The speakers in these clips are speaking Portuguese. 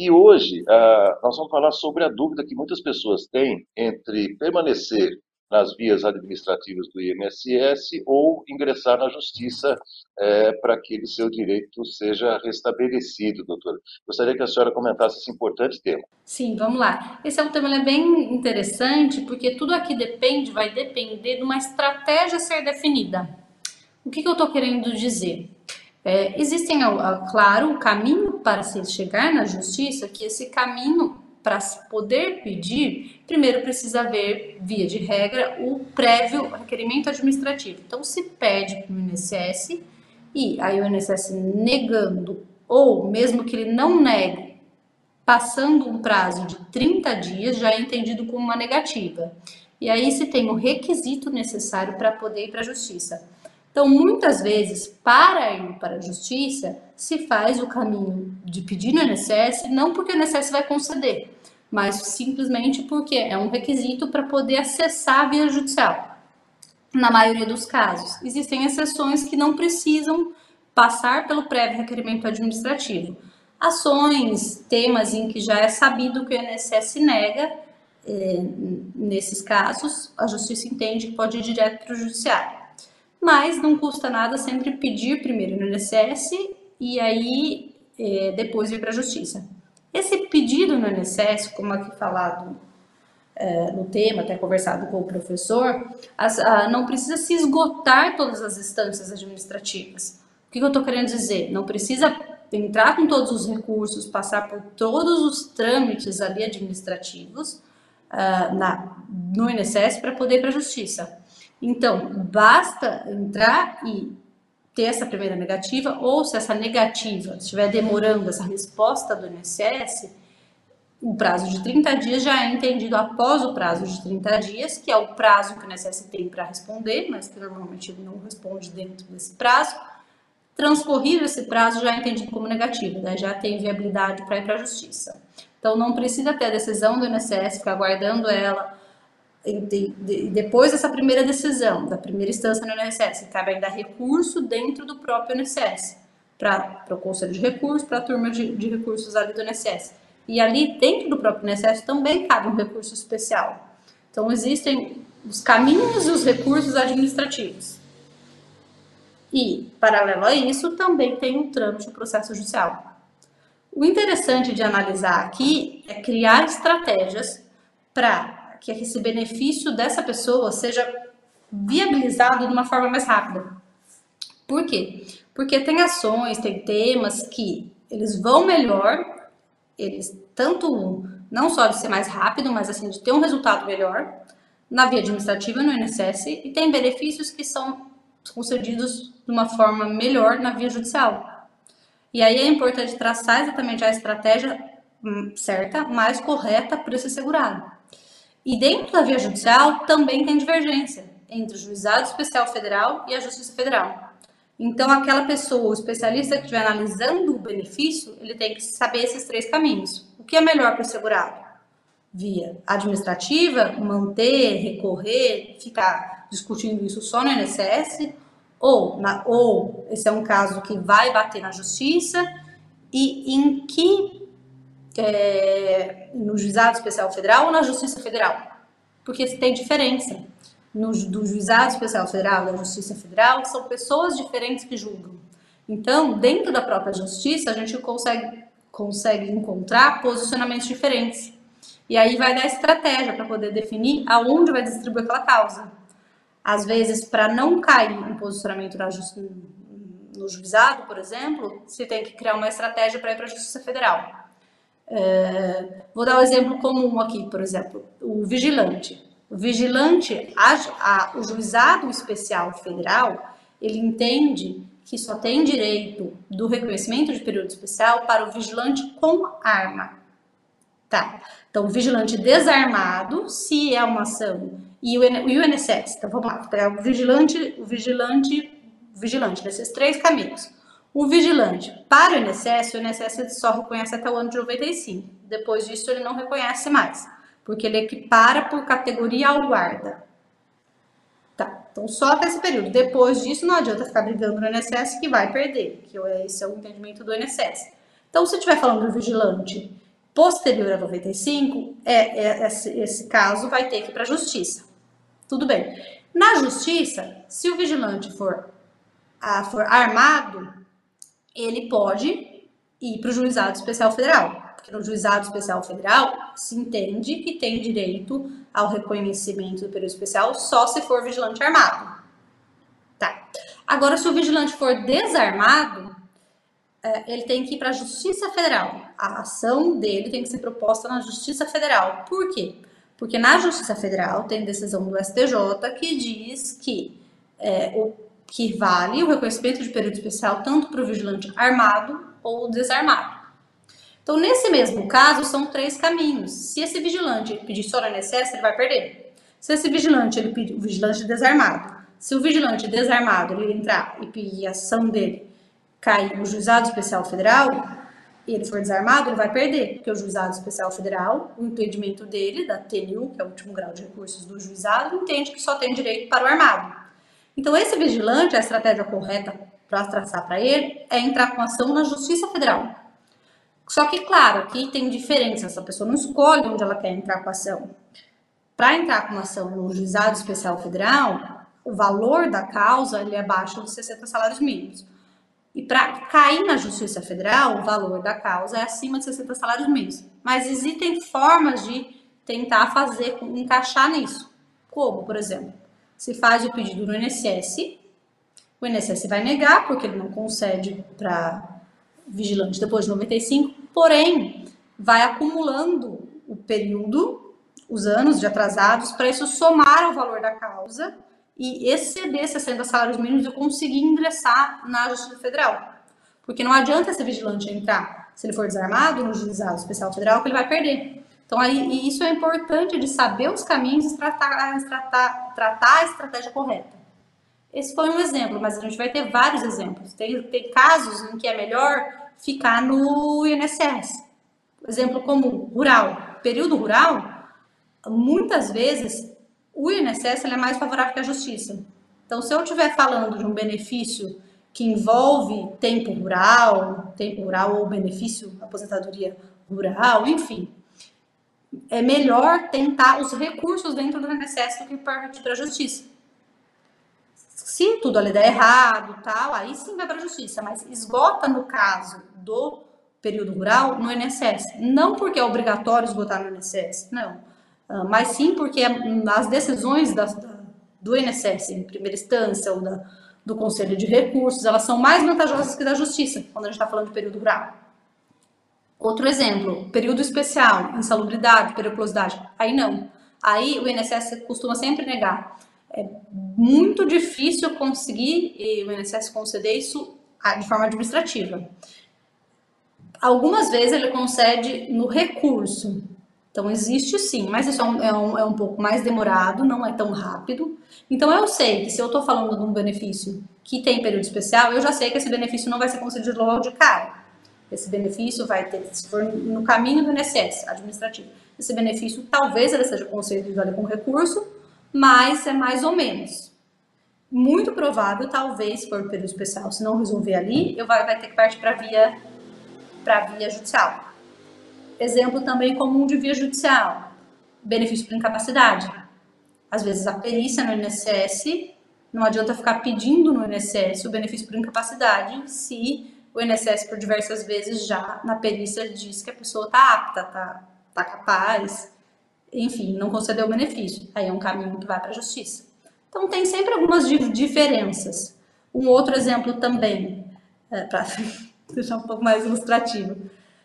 E hoje uh, nós vamos falar sobre a dúvida que muitas pessoas têm entre permanecer nas vias administrativas do INSS ou ingressar na justiça é, para que seu direito seja restabelecido, doutora. Gostaria que a senhora comentasse esse importante tema. Sim, vamos lá. Esse é um tema bem interessante porque tudo aqui depende, vai depender de uma estratégia ser definida. O que, que eu estou querendo dizer? É, existem, claro, o caminho para se chegar na justiça, que esse caminho para poder pedir, primeiro precisa haver, via de regra, o prévio requerimento administrativo. Então, se pede para o INSS e aí o INSS negando, ou mesmo que ele não negue, passando um prazo de 30 dias, já é entendido como uma negativa. E aí se tem o requisito necessário para poder ir para a justiça. Então, muitas vezes, para ir para a justiça, se faz o caminho de pedir no INSS, não porque o INSS vai conceder, mas simplesmente porque é um requisito para poder acessar a via judicial. Na maioria dos casos, existem exceções que não precisam passar pelo prévio requerimento administrativo. Ações, temas em que já é sabido que o INSS nega, é, nesses casos, a justiça entende que pode ir direto para o judiciário mas não custa nada sempre pedir primeiro no INSS e aí é, depois ir para a justiça. Esse pedido no INSS, como aqui falado é, no tema, até conversado com o professor, as, a, não precisa se esgotar todas as instâncias administrativas. O que, que eu estou querendo dizer? Não precisa entrar com todos os recursos, passar por todos os trâmites ali administrativos uh, na, no INSS para poder ir para a justiça. Então, basta entrar e ter essa primeira negativa, ou se essa negativa estiver demorando essa resposta do INSS, o prazo de 30 dias já é entendido após o prazo de 30 dias, que é o prazo que o INSS tem para responder, mas que normalmente ele não responde dentro desse prazo. Transcorrido esse prazo já é entendido como negativo, né? já tem viabilidade para ir para a justiça. Então não precisa ter a decisão do INSS, ficar aguardando ela depois dessa primeira decisão, da primeira instância no INSS, cabe ainda recurso dentro do próprio INSS, para o Conselho de Recursos, para a turma de, de, recursos ali do INSS. E ali, dentro do próprio INSS, também cabe um recurso especial. Então, existem os caminhos e os recursos administrativos. E, paralelo a isso, também tem um trâmite do processo judicial. O interessante de analisar aqui é criar estratégias para que esse benefício dessa pessoa seja viabilizado de uma forma mais rápida. Por quê? Porque tem ações, tem temas que eles vão melhor, eles tanto não só de ser mais rápido, mas assim de ter um resultado melhor na via administrativa no INSS e tem benefícios que são concedidos de uma forma melhor na via judicial. E aí é importante traçar exatamente a estratégia hum, certa, mais correta para esse segurado. E dentro da via judicial também tem divergência entre o Juizado Especial Federal e a Justiça Federal. Então, aquela pessoa, o especialista que estiver analisando o benefício, ele tem que saber esses três caminhos. O que é melhor para o segurado? Via administrativa, manter, recorrer, ficar discutindo isso só no INSS, ou, na, ou esse é um caso que vai bater na justiça, e em que é, no Juizado Especial Federal ou na Justiça Federal? Porque tem diferença. No, do Juizado Especial Federal da Justiça Federal, são pessoas diferentes que julgam. Então, dentro da própria justiça, a gente consegue, consegue encontrar posicionamentos diferentes. E aí vai dar estratégia para poder definir aonde vai distribuir aquela causa. Às vezes, para não cair um posicionamento na no juizado, por exemplo, você tem que criar uma estratégia para ir para a Justiça Federal. É, vou dar um exemplo comum aqui, por exemplo, o vigilante. O vigilante, a, a, o juizado especial federal, ele entende que só tem direito do reconhecimento de período especial para o vigilante com arma. Tá? Então, o vigilante desarmado, se é uma ação, e o, INSS. Então, vamos lá, o vigilante, o vigilante, o vigilante, desses três caminhos. O vigilante, para o INSS, o INSS só reconhece até o ano de 95. Depois disso, ele não reconhece mais, porque ele equipara por categoria ao guarda. Tá, então só até esse período. Depois disso, não adianta ficar brigando no INSS que vai perder, que esse é o entendimento do INSS. Então, se estiver falando do vigilante posterior a 95, é, é esse, esse caso vai ter que ir para a justiça. Tudo bem. Na justiça, se o vigilante for, a, for armado, ele pode ir para o juizado especial federal. Porque no juizado especial federal se entende que tem direito ao reconhecimento do período especial só se for vigilante armado. Tá. Agora, se o vigilante for desarmado, é, ele tem que ir para a Justiça Federal. A ação dele tem que ser proposta na Justiça Federal. Por quê? Porque na Justiça Federal tem decisão do STJ que diz que é, o que vale o reconhecimento de período especial tanto para o vigilante armado ou desarmado. Então, nesse mesmo caso, são três caminhos. Se esse vigilante pedir só no INSS, ele vai perder. Se esse vigilante, ele pedir, o vigilante desarmado, se o vigilante desarmado ele entrar e pedir a ação dele cair no juizado especial federal e ele for desarmado, ele vai perder, porque o juizado especial federal, o entendimento dele, da TNU, que é o último grau de recursos do juizado, entende que só tem direito para o armado. Então, esse vigilante, a estratégia correta para traçar para ele é entrar com ação na Justiça Federal. Só que, claro, aqui tem diferença, essa pessoa não escolhe onde ela quer entrar com ação. Para entrar com ação no Juizado Especial Federal, o valor da causa ele é abaixo de 60 salários mínimos. E para cair na Justiça Federal, o valor da causa é acima de 60 salários mínimos. Mas existem formas de tentar fazer, encaixar nisso. Como, por exemplo, se faz o pedido no INSS, o INSS vai negar, porque ele não concede para vigilante depois de 95, porém, vai acumulando o período, os anos de atrasados, para isso somar ao valor da causa e exceder 60 salários mínimos e conseguir ingressar na Justiça Federal. Porque não adianta esse vigilante entrar, se ele for desarmado no Juizado Especial Federal, que ele vai perder. Então, aí, isso é importante de saber os caminhos e tratar, tratar, tratar a estratégia correta. Esse foi um exemplo, mas a gente vai ter vários exemplos. Tem, tem casos em que é melhor ficar no INSS. Exemplo comum, rural. Período rural, muitas vezes o INSS é mais favorável que a justiça. Então, se eu estiver falando de um benefício que envolve tempo rural, tempo rural ou benefício aposentadoria rural, enfim, é melhor tentar os recursos dentro do INSS do que partir para a justiça. Se tudo ali der errado, tal, aí sim vai para a justiça, mas esgota no caso do período rural no INSS. Não porque é obrigatório esgotar no INSS, não ah, mas sim porque as decisões da, do INSS, em primeira instância, ou da, do Conselho de Recursos, elas são mais vantajosas que da Justiça, quando a gente está falando de período rural. Outro exemplo, período especial, insalubridade, periculosidade. Aí não. Aí o INSS costuma sempre negar. É muito difícil conseguir o INSS conceder isso ah, de forma administrativa. Algumas vezes ele concede no recurso, então, existe sim, mas isso é um, é, um, é um pouco mais demorado, não é tão rápido. Então, eu sei que se eu estou falando de um benefício que tem período especial, eu já sei que esse benefício não vai ser concedido logo de cara. Esse benefício vai ter, se for no caminho do INSS administrativo, esse benefício talvez ele seja concedido ali com recurso, mas é mais ou menos. Muito provável, talvez, por período especial, se não resolver ali, eu vai, vai ter que partir para via, para via judicial. Exemplo também comum de via judicial, benefício por incapacidade. Às vezes a perícia no INSS, não adianta ficar pedindo no INSS o benefício por incapacidade se o INSS por diversas vezes já na perícia diz que a pessoa está apta, está tá capaz, enfim, não concedeu o benefício. Aí é um caminho que vai para a justiça. Então tem sempre algumas diferenças. Um outro exemplo também, é, para deixar um pouco mais ilustrativo,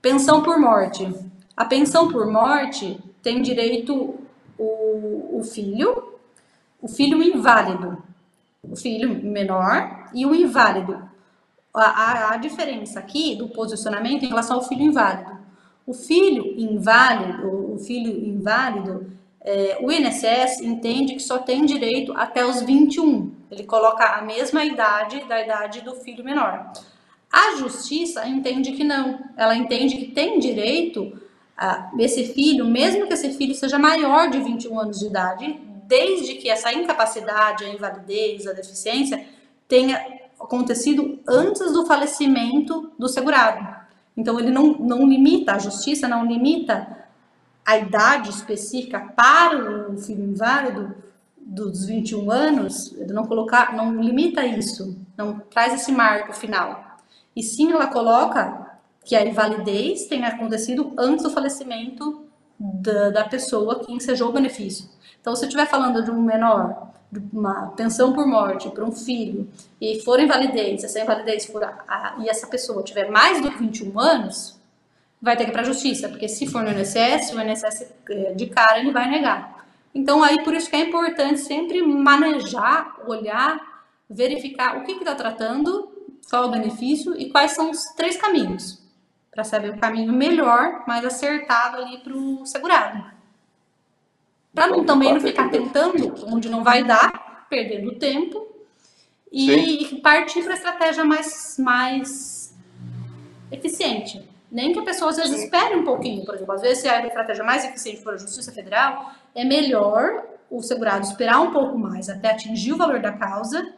Pensão por morte. A pensão por morte tem direito o, o filho, o filho inválido, o filho menor e o inválido. A, a, diferença aqui do posicionamento em relação ao filho inválido. O filho inválido, o filho inválido, é, o INSS entende que só tem direito até os 21. Ele coloca a mesma idade da idade do filho menor. A justiça entende que não, ela entende que tem direito a esse filho, mesmo que esse filho seja maior de 21 anos de idade, desde que essa incapacidade, a invalidez, a deficiência tenha acontecido antes do falecimento do segurado. Então ele não, não limita, a justiça não limita a idade específica para o filho inválido dos 21 anos, ele não colocar, não limita isso, não traz esse marco final. E sim ela coloca que a invalidez tenha acontecido antes do falecimento da, da pessoa que ensejou o benefício. Então, se eu estiver falando de um menor, de uma pensão por morte para um filho, e for invalidez, essa invalidez for a, a, e essa pessoa tiver mais do que 21 anos, vai ter que ir para a justiça, porque se for no INSS, o INSS eh, de cara ele vai negar. Então, aí por isso que é importante sempre manejar, olhar, verificar o que está tratando, qual o benefício e quais são os três caminhos para saber o caminho melhor, mais acertado ali para o segurado. Para não também não ficar tentando onde não vai dar, perdendo tempo e Sim. partir para a estratégia mais, mais eficiente. Nem que a pessoa às vezes espere um pouquinho, por exemplo, às vezes se a estratégia mais eficiente for a Justiça Federal, é melhor o segurado esperar um pouco mais até atingir o valor da causa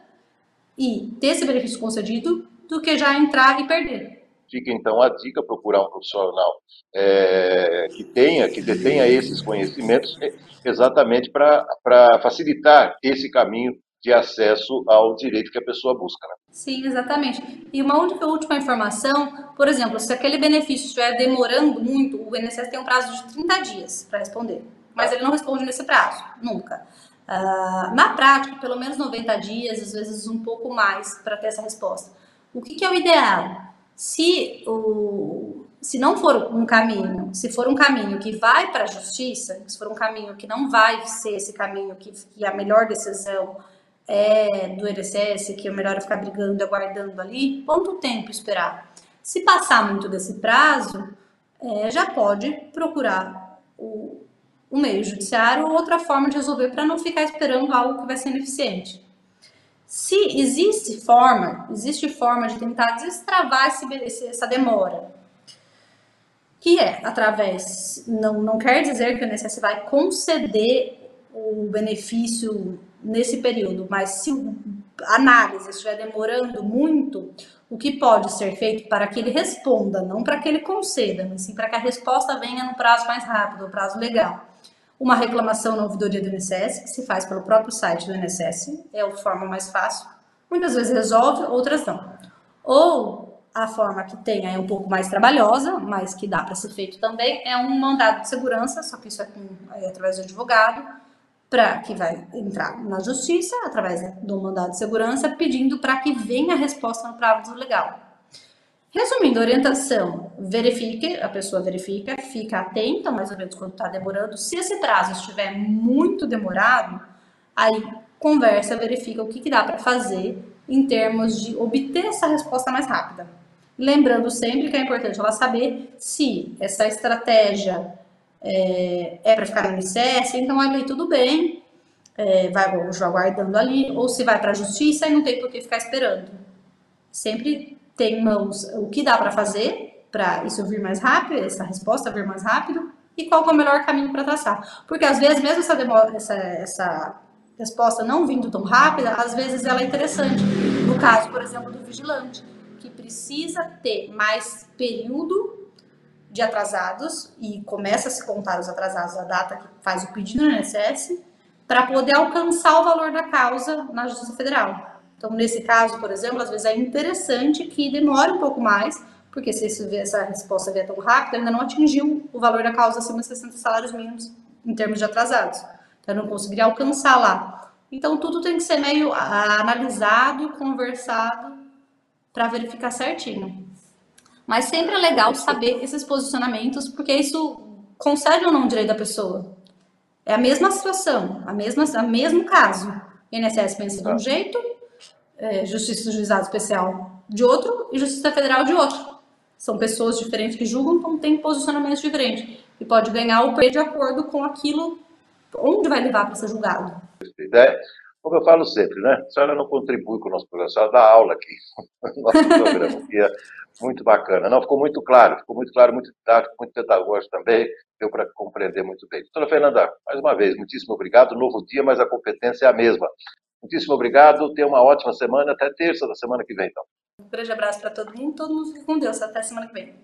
e ter esse benefício concedido do que já entrar e perder. Fica então a dica procurar um profissional é, que tenha, que detenha esses conhecimentos, é, exatamente para facilitar esse caminho de acesso ao direito que a pessoa busca. Né? Sim, exatamente. E uma última informação, por exemplo, se aquele benefício estiver demorando muito, o INSS tem um prazo de 30 dias para responder, mas ele não responde nesse prazo, nunca. Uh, na prática, pelo menos 90 dias, às vezes um pouco mais, para ter essa resposta. O que, que é o ideal? Se, o, se não for um caminho, se for um caminho que vai para a justiça, se for um caminho que não vai ser esse caminho que, que a melhor decisão é do INSS, que é melhor ficar brigando, aguardando ali, quanto tempo esperar? Se passar muito desse prazo, é, já pode procurar o, o meio judiciário ou outra forma de resolver para não ficar esperando algo que vai ser ineficiente. Se existe forma, existe forma de tentar destravar esse, essa demora, que é através, não, não quer dizer que o INSS vai conceder o benefício nesse período, mas se a análise estiver demorando muito, o que pode ser feito para que ele responda, não para que ele conceda, mas sim para que a resposta venha no prazo mais rápido, no prazo legal uma reclamação na ouvidoria do INSS, que se faz pelo próprio site do INSS, é a forma mais fácil. Muitas vezes resolve, outras não. Ou a forma que tem é um pouco mais trabalhosa, mas que dá para ser feito também, é um mandado de segurança, só que isso é, com, é através do advogado, para que vai entrar na justiça, através do mandado de segurança, pedindo para que venha a resposta no prazo legal. Resumindo, orientação, verifique, a pessoa verifica, fica atenta mais ou menos quando está demorando. Se esse prazo estiver muito demorado, aí conversa, verifica o que, que dá para fazer em termos de obter essa resposta mais rápida. Lembrando sempre que é importante ela saber se essa estratégia é, é para ficar no ICS, então ali tudo bem, é, vai aguardando ali, ou se vai para a justiça e não tem por que ficar esperando. Sempre tem em mãos o que dá para fazer para isso vir mais rápido, essa resposta vir mais rápido, e qual é o melhor caminho para traçar. Porque às vezes, mesmo essa, demora, essa, essa resposta não vindo tão rápida, às vezes ela é interessante. No caso, por exemplo, do vigilante, que precisa ter mais período de atrasados e começa a se contar os atrasados a data que faz o pedido no INSS para poder alcançar o valor da causa na Justiça Federal. Então, nesse caso, por exemplo, às vezes é interessante que demore um pouco mais, porque se essa resposta vier tão rápida, ainda não atingiu o valor da causa acima de 60 salários mínimos em termos de atrasados. Então, não conseguiria alcançar lá. Então, tudo tem que ser meio analisado, conversado, para verificar certinho. Mas sempre é legal saber esses posicionamentos, porque isso concede ou não o direito da pessoa. É a mesma situação, a mesma, o mesmo caso. INSS pensa de um jeito, é, Justiça do Juizado Especial de outro e Justiça Federal de outro. São pessoas diferentes que julgam, então tem posicionamentos diferentes. E pode ganhar ou perder de acordo com aquilo onde vai levar para ser julgado. É, como eu falo sempre, né? A senhora não contribui com o nosso programa, a senhora dá aula aqui no nosso programa, é muito bacana. Não, ficou muito claro, ficou muito claro, muito didático, muito pedagógico também, deu para compreender muito bem. Doutora Fernanda, mais uma vez, muitíssimo obrigado. Novo dia, mas a competência é a mesma. Muitíssimo obrigado, tenha uma ótima semana, até terça da semana que vem, então. Um grande abraço para todo mundo, todo mundo fique com Deus, até semana que vem.